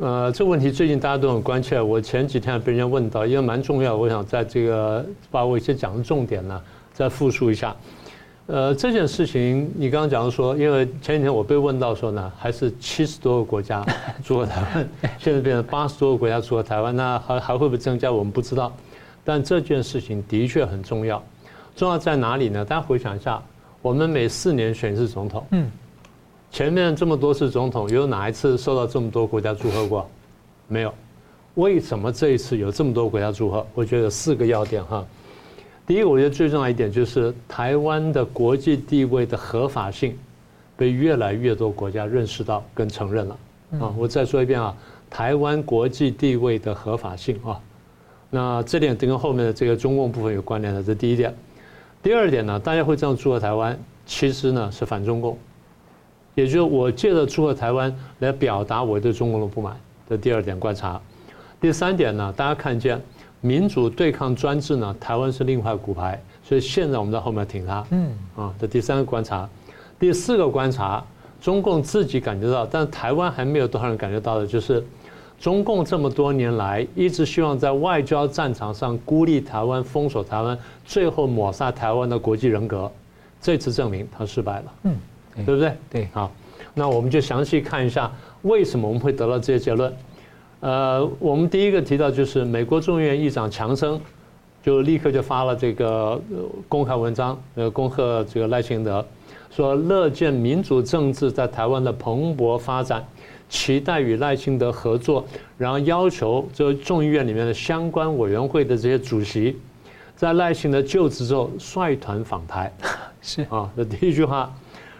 呃，这个问题最近大家都很关切。我前几天被人家问到，因为蛮重要，我想在这个把我一些讲的重点呢，再复述一下。呃，这件事情你刚刚讲的说，因为前几天我被问到说呢，还是七十多个国家祝贺台湾，现在变成八十多个国家祝贺台湾，那还还会不会增加？我们不知道。但这件事情的确很重要，重要在哪里呢？大家回想一下，我们每四年选一次总统，嗯。前面这么多次总统，有哪一次受到这么多国家祝贺过？没有。为什么这一次有这么多国家祝贺？我觉得有四个要点哈。第一个，我觉得最重要一点就是台湾的国际地位的合法性被越来越多国家认识到跟承认了啊。我再说一遍啊，台湾国际地位的合法性啊。那这点跟后面的这个中共部分有关联的，这第一点。第二点呢，大家会这样祝贺台湾，其实呢是反中共。也就是我借着祝贺台湾来表达我对中共的不满的第二点观察，第三点呢，大家看见民主对抗专制呢，台湾是另一块骨牌，所以现在我们在后面挺他，嗯。啊，这第三个观察，第四个观察，中共自己感觉到，但台湾还没有多少人感觉到的，就是中共这么多年来一直希望在外交战场上孤立台湾、封锁台湾，最后抹杀台湾的国际人格，这次证明他失败了，嗯。对不对？对，好，那我们就详细看一下为什么我们会得到这些结论。呃，我们第一个提到就是美国众议院议长强生，就立刻就发了这个公开文章，呃，恭贺这个赖清德，说乐见民主政治在台湾的蓬勃发展，期待与赖清德合作，然后要求这众议院里面的相关委员会的这些主席，在赖清德就职之后率团访台，是啊，这第一句话。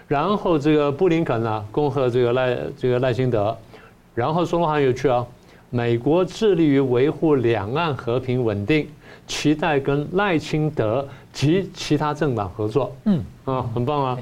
然后这个布林肯呢，恭贺这个赖这个赖清德，然后说的话有趣啊，美国致力于维护两岸和平稳定，期待跟赖清德及其他政党合作。嗯啊，很棒啊。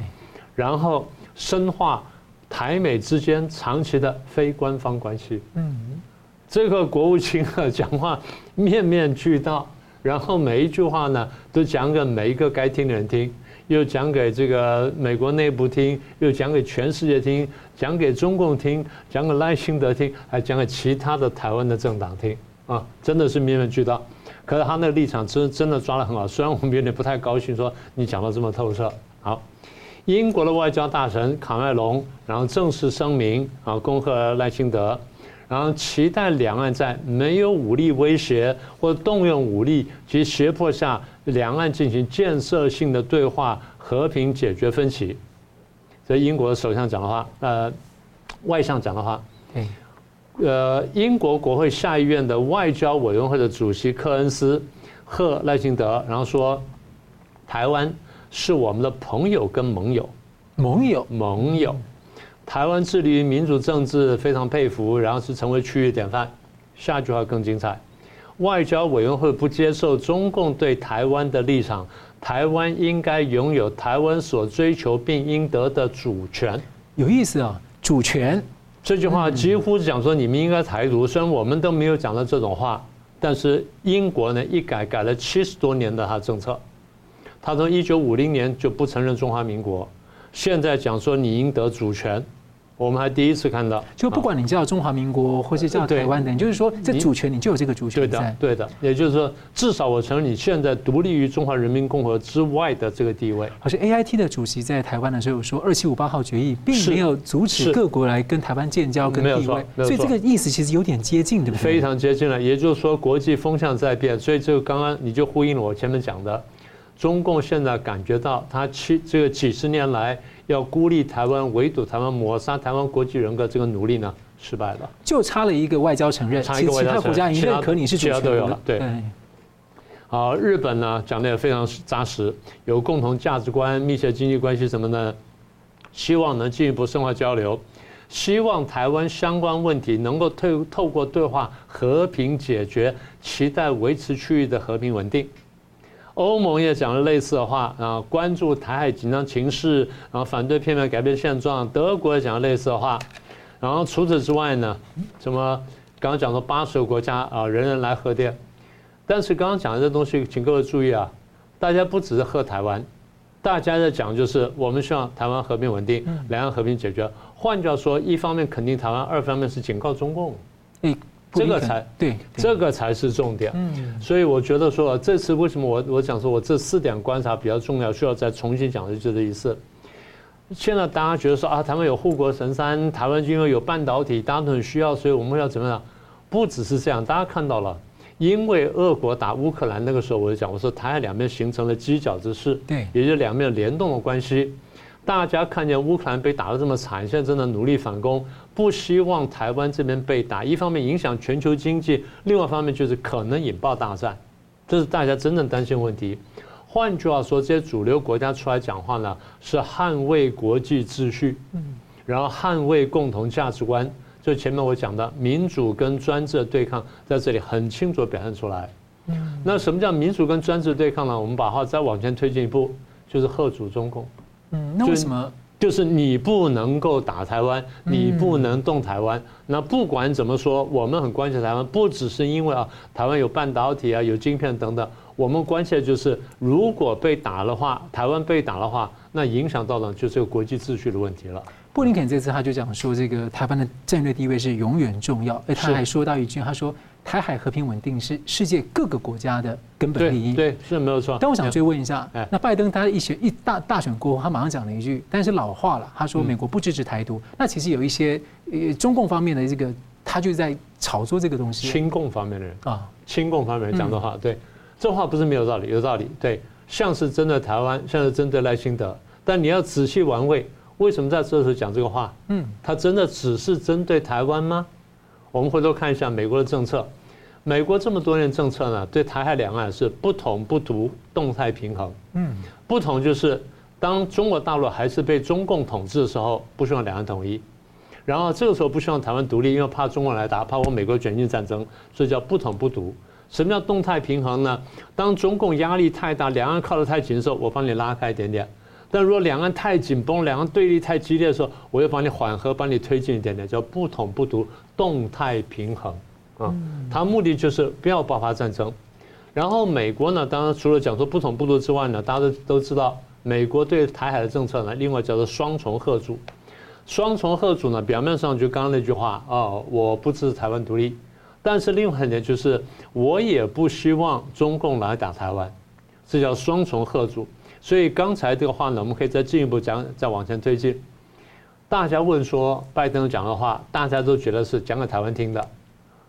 然后深化台美之间长期的非官方关系。嗯，这个国务卿啊讲话面面俱到，然后每一句话呢都讲给每一个该听的人听。又讲给这个美国内部听，又讲给全世界听，讲给中共听，讲给赖清德听，还讲给其他的台湾的政党听啊，真的是面面俱到。可是他那个立场真真的抓得很好，虽然我们有点不太高兴，说你讲得这么透彻。好，英国的外交大臣卡麦隆，然后正式声明啊，恭贺赖清德。然后期待两岸在没有武力威胁或动用武力及胁迫下，两岸进行建设性的对话，和平解决分歧。这英国首相讲的话，呃，外相讲的话，呃，英国国会下议院的外交委员会的主席科恩斯贺赖清德，然后说，台湾是我们的朋友跟盟友，盟友，盟友。台湾致力于民主政治，非常佩服，然后是成为区域典范。下句话更精彩，外交委员会不接受中共对台湾的立场，台湾应该拥有台湾所追求并应得的主权。有意思啊，主权这句话几乎是讲说你们应该台独，虽然我们都没有讲到这种话，但是英国呢一改改了七十多年的他政策，他从一九五零年就不承认中华民国，现在讲说你应得主权。我们还第一次看到，就不管你叫中华民国或是叫台湾的，就是说这主权你就有这个主权。对的，对的。也就是说，至少我承认你现在独立于中华人民共和国之外的这个地位。而且 AIT 的主席在台湾的时候说，二七五八号决议并没有阻止各国来跟台湾建交跟地位，所以这个意思其实有点接近，对不对？非常接近了。也就是说，国际风向在变，所以这个刚刚你就呼应了我前面讲的，中共现在感觉到他七这个几十年来。要孤立台湾、围堵台湾、抹杀台湾国际人格，这个努力呢，失败了。就差了一个外交承认，差一个外交承认，其他国家已经认可你是主权了。其他都有了。对。好，日本呢讲的也非常扎实，有共同价值观、密切经济关系什么呢？希望能进一步深化交流，希望台湾相关问题能够透透过对话和平解决，期待维持区域的和平稳定。欧盟也讲了类似的话啊，关注台海紧张情势，然后反对片面改变现状。德国也讲了类似的话，然后除此之外呢，什么刚刚讲的八十个国家啊，人人来贺电。但是刚刚讲的这东西，请各位注意啊，大家不只是贺台湾，大家在讲就是我们希望台湾和平稳定，两岸和平解决。换句话说，一方面肯定台湾，二方面是警告中共。这个才对，这个才是重点。嗯，所以我觉得说这次为什么我我讲说我这四点观察比较重要，需要再重新讲一次这意思。现在大家觉得说啊，台湾有护国神山，台湾因为有半导体，大家都很需要，所以我们要怎么样？不只是这样，大家看到了，因为俄国打乌克兰那个时候，我就讲，我说台海两边形成了犄角之势，对，也就是两边联动的关系。大家看见乌克兰被打得这么惨，现在正在努力反攻，不希望台湾这边被打，一方面影响全球经济，另外一方面就是可能引爆大战，这是大家真正担心的问题。换句话说，这些主流国家出来讲话呢，是捍卫国际秩序，嗯，然后捍卫共同价值观。就前面我讲的民主跟专制的对抗，在这里很清楚表现出来。嗯，那什么叫民主跟专制对抗呢？我们把话再往前推进一步，就是贺主中共。嗯，那为什么？就是你不能够打台湾，你不能动台湾。那不管怎么说，我们很关心台湾，不只是因为啊，台湾有半导体啊，有晶片等等。我们关切的就是，如果被打的话，台湾被打的话，那影响到的就是个国际秩序的问题了。布林肯这次他就讲说，这个台湾的战略地位是永远重要。而他还说到一句，他说台海和平稳定是世界各个国家的根本利益。对，是没有错。但我想追问一下，那拜登他一选一大大选过后，他马上讲了一句，但是老话了，他说美国不支持台独。那其实有一些呃中共方面的这个，他就在炒作这个东西。亲共方面的人啊，亲共方面人讲的话，对。这话不是没有道理，有道理。对，像是针对台湾，像是针对赖清德，但你要仔细玩味，为什么在这时候讲这个话？嗯，他真的只是针对台湾吗？我们回头看一下美国的政策，美国这么多年政策呢，对台海两岸是不统不独，动态平衡。嗯，不同就是当中国大陆还是被中共统治的时候，不希望两岸统一；然后这个时候不希望台湾独立，因为怕中国来打，怕我美国卷进战争，所以叫不统不独。什么叫动态平衡呢？当中共压力太大，两岸靠得太紧的时候，我帮你拉开一点点；但如果两岸太紧绷，两岸对立太激烈的时候，我又帮你缓和，帮你推进一点点，叫不统不独，动态平衡。啊，它目的就是不要爆发战争。然后美国呢，当然除了讲说不统不独之外呢，大家都都知道，美国对台海的政策呢，另外叫做双重吓阻。双重吓阻呢，表面上就刚刚那句话啊，我不支持台湾独立。但是另外一点就是，我也不希望中共来打台湾，这叫双重吓阻。所以刚才这个话呢，我们可以再进一步讲，再往前推进。大家问说，拜登讲的话，大家都觉得是讲给台湾听的。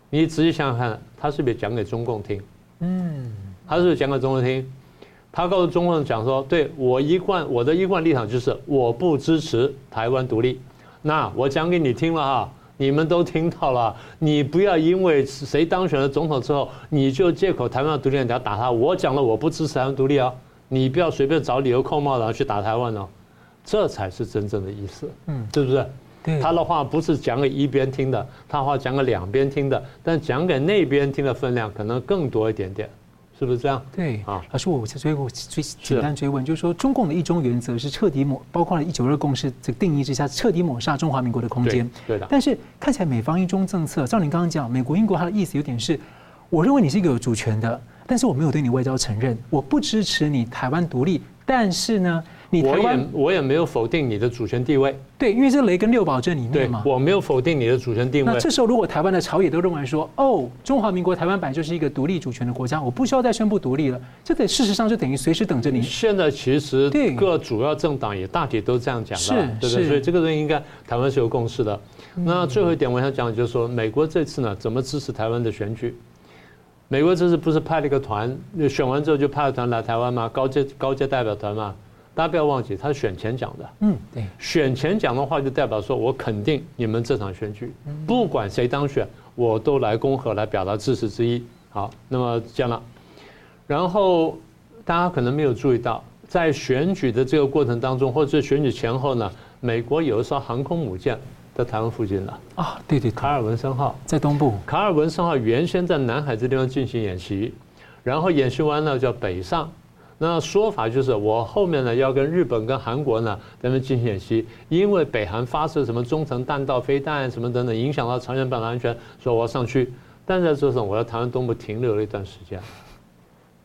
你仔细想想看，他是不是讲给中共听？嗯，他是不是讲给中共听？他告诉中共讲说，对，我一贯我的一贯立场就是我不支持台湾独立。那我讲给你听了哈。你们都听到了，你不要因为谁当选了总统之后，你就借口台湾独立，你要打他。我讲了，我不支持台湾独立啊，你不要随便找理由扣帽，然后去打台湾哦，这才是真正的意思，嗯，是不是？对，他的话不是讲给一边听的，他话讲给两边听的，但讲给那边听的分量可能更多一点点。是不是这样？对啊，老师，我再追问，追简单追问，就是说，中共的一中原则是彻底抹，包括了一九二共识这个定义之下，彻底抹杀中华民国的空间。对的。但是看起来美方一中政策，照您刚刚讲，美国、英国，它的意思有点是，我认为你是一个有主权的，但是我没有对你外交承认，我不支持你台湾独立，但是呢。你台湾，我也没有否定你的主权地位。对，因为这雷根六保证里面嘛。我没有否定你的主权地位。那这时候，如果台湾的朝野都认为说，哦，中华民国台湾版就是一个独立主权的国家，我不需要再宣布独立了，这得事实上就等于随时等着你。现在其实各主要政党也大体都这样讲了，是对不对？所以这个东西应该台湾是有共识的。那最后一点我想讲的就是说，美国这次呢，怎么支持台湾的选举？美国这次不是派了一个团，选完之后就派了团来台湾吗？高阶高阶代表团嘛。大家不要忘记，他是选前讲的。嗯，对，选前讲的话就代表说，我肯定你们这场选举，不管谁当选，我都来恭贺，来表达支持之意。好，那么讲了，然后大家可能没有注意到，在选举的这个过程当中，或者是选举前后呢，美国有一艘航空母舰在台湾附近了。啊，对对，卡尔文森号在东部。卡尔文森号原先在南海这地方进行演习，然后演习完了叫北上。那说法就是，我后面呢要跟日本跟韩国呢咱们进行演习，因为北韩发射什么中程弹道飞弹什么等等，影响到朝鲜半岛安全，所以我要上去。但在这时候，我在台湾东部停留了一段时间，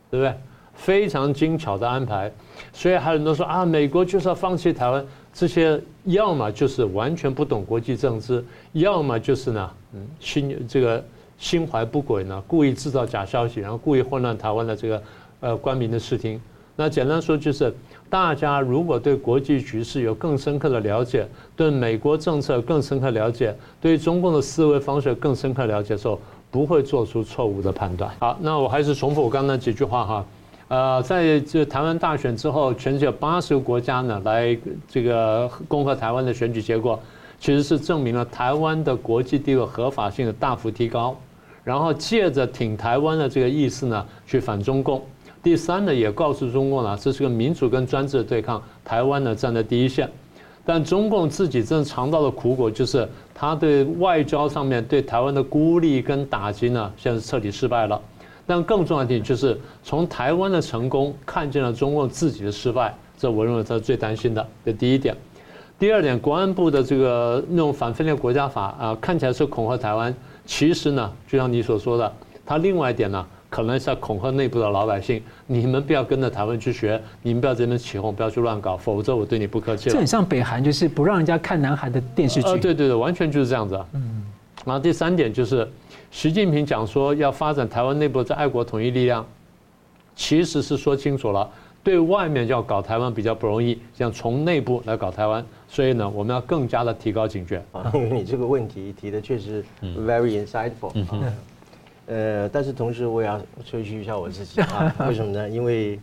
对不对？非常精巧的安排。所以还有人都说啊，美国就是要放弃台湾，这些要么就是完全不懂国际政治，要么就是呢，嗯，心这个心怀不轨呢，故意制造假消息，然后故意混乱台湾的这个呃官民的视听。那简单说就是。大家如果对国际局势有更深刻的了解，对美国政策更深刻了解，对中共的思维方式更深刻了解的时候，不会做出错误的判断。好，那我还是重复我刚才几句话哈。呃，在这台湾大选之后，全球八十个国家呢来这个恭贺台湾的选举结果，其实是证明了台湾的国际地位合法性的大幅提高，然后借着挺台湾的这个意思呢，去反中共。第三呢，也告诉中共了，这是个民主跟专制的对抗，台湾呢站在第一线，但中共自己正尝到的苦果，就是他对外交上面对台湾的孤立跟打击呢，现在彻底失败了。但更重要的点就是，从台湾的成功看见了中共自己的失败，这我认为这是最担心的。这第一点。第二点，国安部的这个那种反分裂国家法啊，看起来是恐吓台湾，其实呢，就像你所说的，它另外一点呢。可能是要恐吓内部的老百姓，你们不要跟着台湾去学，你们不要这边起哄，不要去乱搞，否则我对你不客气了。这很像北韩，就是不让人家看南韩的电视剧。呃，对对对，完全就是这样子。嗯。然后第三点就是，习近平讲说要发展台湾内部的爱国统一力量，其实是说清楚了，对外面要搞台湾比较不容易，像从内部来搞台湾，所以呢，我们要更加的提高警觉。啊，因为你这个问题提的确实 very insightful。嗯哼。呃，但是同时我也要吹嘘一下我自己啊，为什么呢？因为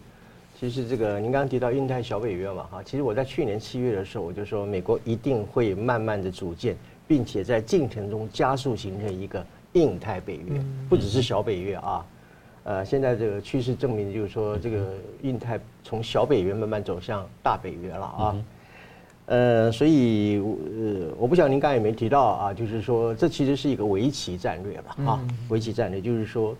其实这个您刚刚提到印太小北约嘛，哈，其实我在去年七月的时候我就说，美国一定会慢慢的组建，并且在进程中加速形成一个印太北约，不只是小北约啊。呃，现在这个趋势证明，就是说这个印太从小北约慢慢走向大北约了啊。呃，所以呃，我不晓得您刚才有没有提到啊，就是说这其实是一个围棋战略吧？啊，围棋战略就是说，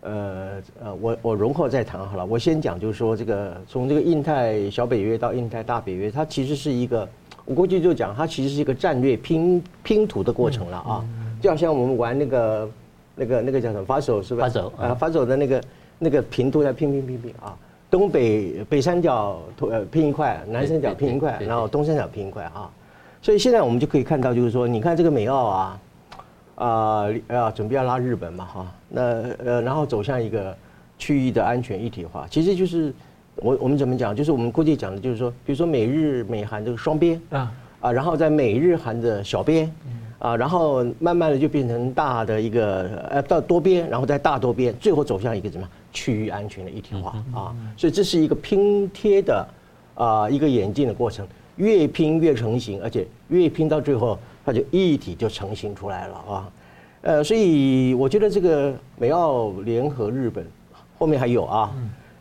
呃呃，我我容后再谈好了。我先讲，就是说这个从这个印太小北约到印太大北约，它其实是一个，我过去就讲，它其实是一个战略拼拼图的过程了啊。就好像我们玩那个那个那个叫什么发手是吧？发手啊，发手的那个那个拼图在拼拼拼拼啊。东北北三角呃拼一块，南三角拼一块，然后东三角拼一块啊，所以现在我们就可以看到，就是说，你看这个美澳啊，啊啊准备要拉日本嘛哈，那呃然后走向一个区域的安全一体化，其实就是我我们怎么讲，就是我们估计讲的，就是说，比如说美日美韩这个双边啊啊，然后在美日韩的小边啊，然后慢慢的就变成大的一个呃到多边，然后再大多边，最后走向一个怎么样？区域安全的一体化啊，所以这是一个拼贴的啊一个演进的过程，越拼越成型，而且越拼到最后，它就一体就成型出来了啊。呃，所以我觉得这个美澳联合日本后面还有啊，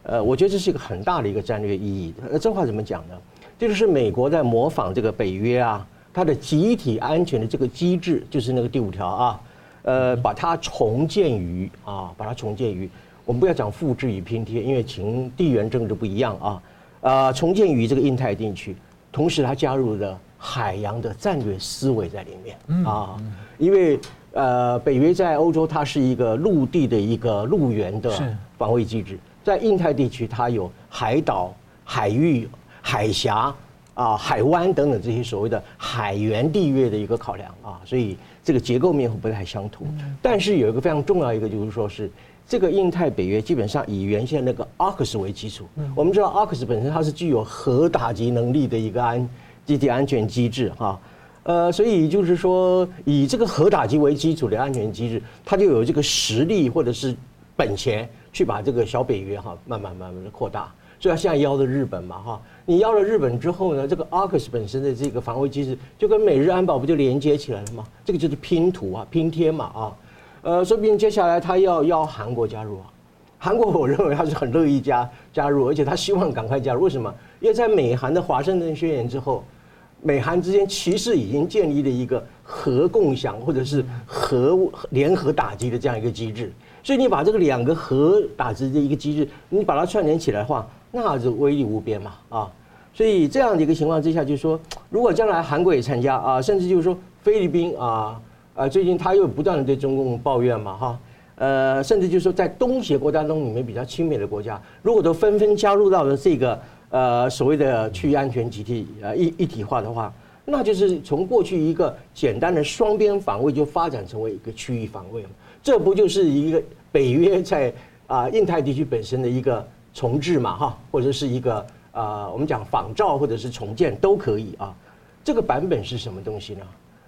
呃，我觉得这是一个很大的一个战略意义。呃，这话怎么讲呢？这就是美国在模仿这个北约啊，它的集体安全的这个机制，就是那个第五条啊，呃，把它重建于啊，把它重建于。我们不要讲复制与拼贴，因为情地缘政治不一样啊。呃，重建于这个印太地区，同时它加入了海洋的战略思维在里面啊。因为呃，北约在欧洲它是一个陆地的一个陆源的防卫机制，在印太地区它有海岛、海域、海峡啊、海湾等等这些所谓的海员地约的一个考量啊，所以这个结构面会不太相同。但是有一个非常重要一个就是说是。这个印太北约基本上以原先那个 AUKUS 为基础。我们知道 AUKUS 本身它是具有核打击能力的一个安集体安全机制哈，呃，所以就是说以这个核打击为基础的安全机制，它就有这个实力或者是本钱去把这个小北约哈慢慢慢慢的扩大。所以它现在邀了日本嘛哈，你邀了日本之后呢，这个 AUKUS 本身的这个防卫机制就跟美日安保不就连接起来了吗？这个就是拼图啊，拼贴嘛啊。呃，说不定接下来他要邀韩国加入啊，韩国 我认为他是很乐意加加入，而且他希望赶快加入。为什么？因为在美韩的华盛顿宣言之后，美韩之间其实已经建立了一个核共享或者是核联合打击的这样一个机制。所以你把这个两个核打击的一个机制，你把它串联起来的话，那就威力无边嘛啊！所以这样的一个情况之下，就是说，如果将来韩国也参加啊，甚至就是说菲律宾啊。啊，最近他又不断的对中共抱怨嘛，哈，呃，甚至就是说在东协国家中里面比较亲美的国家，如果都纷纷加入到了这个呃所谓的区域安全集体呃一一体化的话，那就是从过去一个简单的双边防卫就发展成为一个区域防卫，这不就是一个北约在啊印太地区本身的一个重置嘛哈，或者是一个啊我们讲仿照或者是重建都可以啊。这个版本是什么东西呢？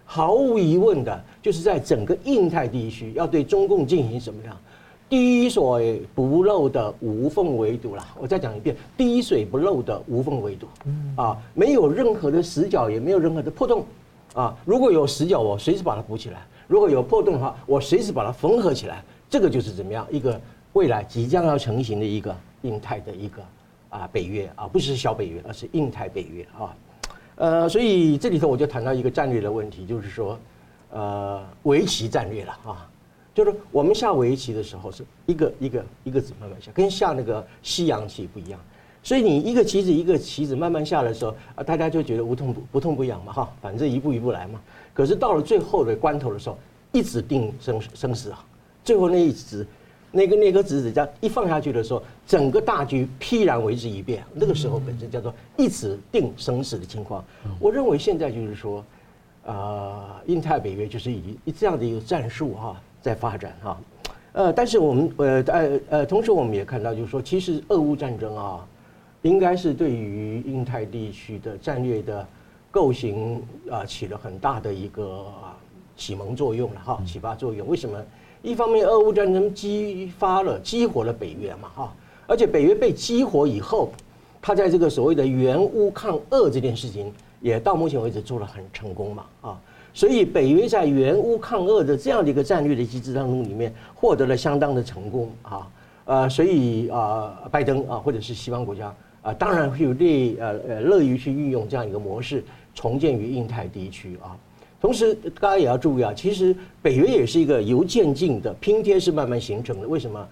毫无疑问的，就是在整个印太地区要对中共进行什么样滴水不漏的无缝围堵了。我再讲一遍，滴水不漏的无缝围堵。啊，没有任何的死角，也没有任何的破洞。啊，如果有死角，我随时把它补起来；如果有破洞的话，我随时把它缝合起来。这个就是怎么样一个未来即将要成型的一个印太的一个啊北约啊，不是小北约，而是印太北约啊。呃，所以这里头我就谈到一个战略的问题，就是说，呃，围棋战略了啊，就是我们下围棋的时候是一个一个一个子慢慢下，跟下那个西洋棋不一样。所以你一个棋子一个棋子慢慢下的时候啊，大家就觉得无痛不不痛不痒嘛哈，反正一步一步来嘛。可是到了最后的关头的时候，一子定生生死啊，最后那一子。那个那颗子子这样一放下去的时候，整个大局必然为之一变。那个时候本身叫做一子定生死的情况。我认为现在就是说，呃，印太北约就是以以这样的一个战术哈在发展哈。呃，但是我们呃呃呃，同时我们也看到就是说，其实俄乌战争啊，应该是对于印太地区的战略的构型啊起了很大的一个启蒙作用了哈，启发作用。为什么？一方面，俄乌战争激发了、激活了北约嘛，哈，而且北约被激活以后，他在这个所谓的援乌抗俄这件事情，也到目前为止做了很成功嘛，啊，所以北约在援乌抗俄的这样的一个战略的机制当中，里面获得了相当的成功啊，呃，所以啊，拜登啊，或者是西方国家啊，当然会有乐呃呃乐于去运用这样一个模式，重建于印太地区啊。同时，大家也要注意啊，其实北约也是一个由渐进的拼贴式慢慢形成的。为什么？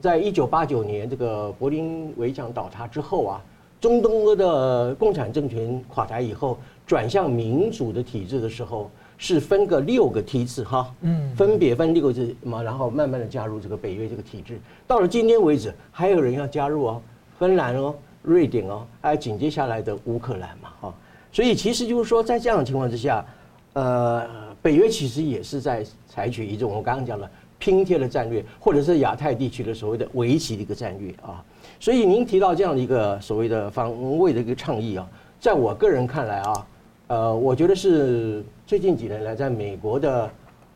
在一九八九年这个柏林围墙倒塌之后啊，中东欧的共产政权垮台以后，转向民主的体制的时候，是分个六个梯次哈，嗯，分别分六个次嘛，然后慢慢的加入这个北约这个体制。到了今天为止，还有人要加入哦，芬兰哦，瑞典哦，还有紧接下来的乌克兰嘛，哈。所以其实就是说，在这样的情况之下。呃，北约其实也是在采取一种我刚刚讲的拼贴的战略，或者是亚太地区的所谓的围棋的一个战略啊。所以您提到这样的一个所谓的防卫的一个倡议啊，在我个人看来啊，呃，我觉得是最近几年来在美国的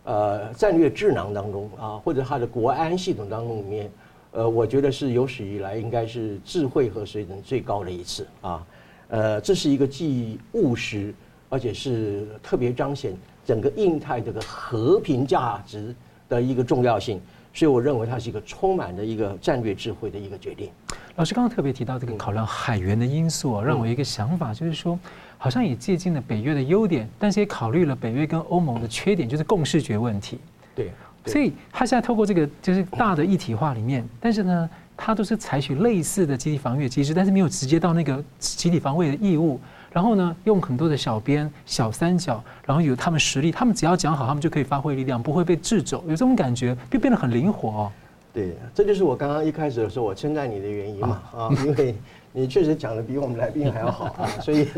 呃战略智囊当中啊，或者它的国安系统当中里面，呃，我觉得是有史以来应该是智慧和水准最高的一次啊。呃，这是一个既务实。而且是特别彰显整个印太这个和平价值的一个重要性，所以我认为它是一个充满了一个战略智慧的一个决定。老师刚刚特别提到这个考量海员的因素啊，让我一个想法，就是说，好像也借鉴了北约的优点，但是也考虑了北约跟欧盟的缺点，就是共视觉问题。对，所以他现在透过这个就是大的一体化里面，但是呢，他都是采取类似的集体防御机制，但是没有直接到那个集体防卫的义务。然后呢，用很多的小边、小三角，然后有他们实力，他们只要讲好，他们就可以发挥力量，不会被制肘，有这种感觉，就变得很灵活哦。对，这就是我刚刚一开始的时候我称赞你的原因嘛啊，因为你确实讲的比我们来宾还要好啊，所以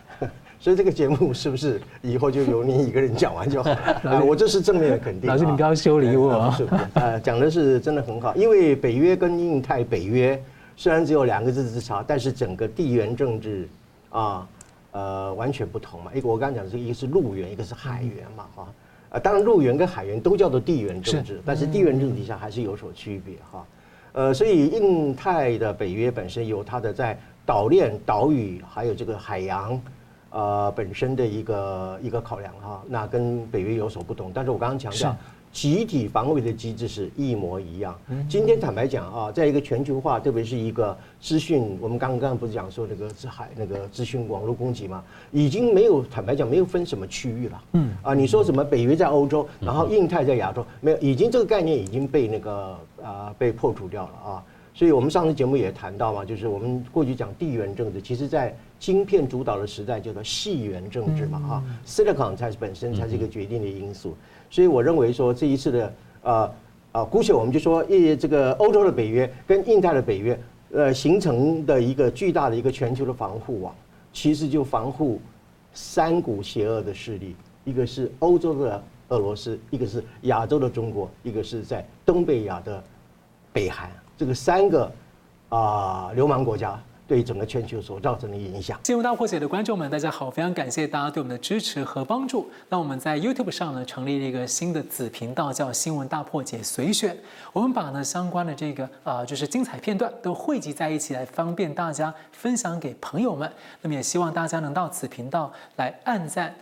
所以这个节目是不是以后就由你一个人讲完就好了？我这是正面的肯定。老师，你不要修理我。是不是？呃，讲的是真的很好，因为北约跟印太北约虽然只有两个字之差，但是整个地缘政治。啊，呃，完全不同嘛。一个我刚刚讲的是一个是陆缘，一个是海缘嘛，哈。呃，当然陆缘跟海缘都叫做地缘政治，但是地缘政治底下还是有所区别哈。呃，所以印太的北约本身有它的在岛链、岛屿还有这个海洋，呃，本身的一个一个考量哈。那跟北约有所不同，但是我刚刚强调。集体防卫的机制是一模一样。今天坦白讲啊，在一个全球化，特别是一个资讯，我们刚刚不是讲说那个是海那个资讯网络攻击嘛，已经没有坦白讲没有分什么区域了。嗯啊，你说什么北约在欧洲，然后印太在亚洲，没有，已经这个概念已经被那个啊被破除掉了啊。所以我们上次节目也谈到嘛，就是我们过去讲地缘政治，其实在晶片主导的时代叫做细缘政治嘛哈，Silicon 才是本身才是一个决定的因素。所以我认为说这一次的呃啊，姑且我们就说，一这个欧洲的北约跟印太的北约，呃，形成的一个巨大的一个全球的防护网，其实就防护三股邪恶的势力，一个是欧洲的俄罗斯，一个是亚洲的中国，一个是在东北亚的北韩，这个三个啊、流氓国家。对整个全球所造成的影响。新闻大破解的观众们，大家好，非常感谢大家对我们的支持和帮助。那我们在 YouTube 上呢，成立了一个新的子频道，叫“新闻大破解随选”。我们把呢相关的这个啊、就是精彩片段都汇集在一起，来方便大家分享给朋友们。那么也希望大家能到此频道来按赞。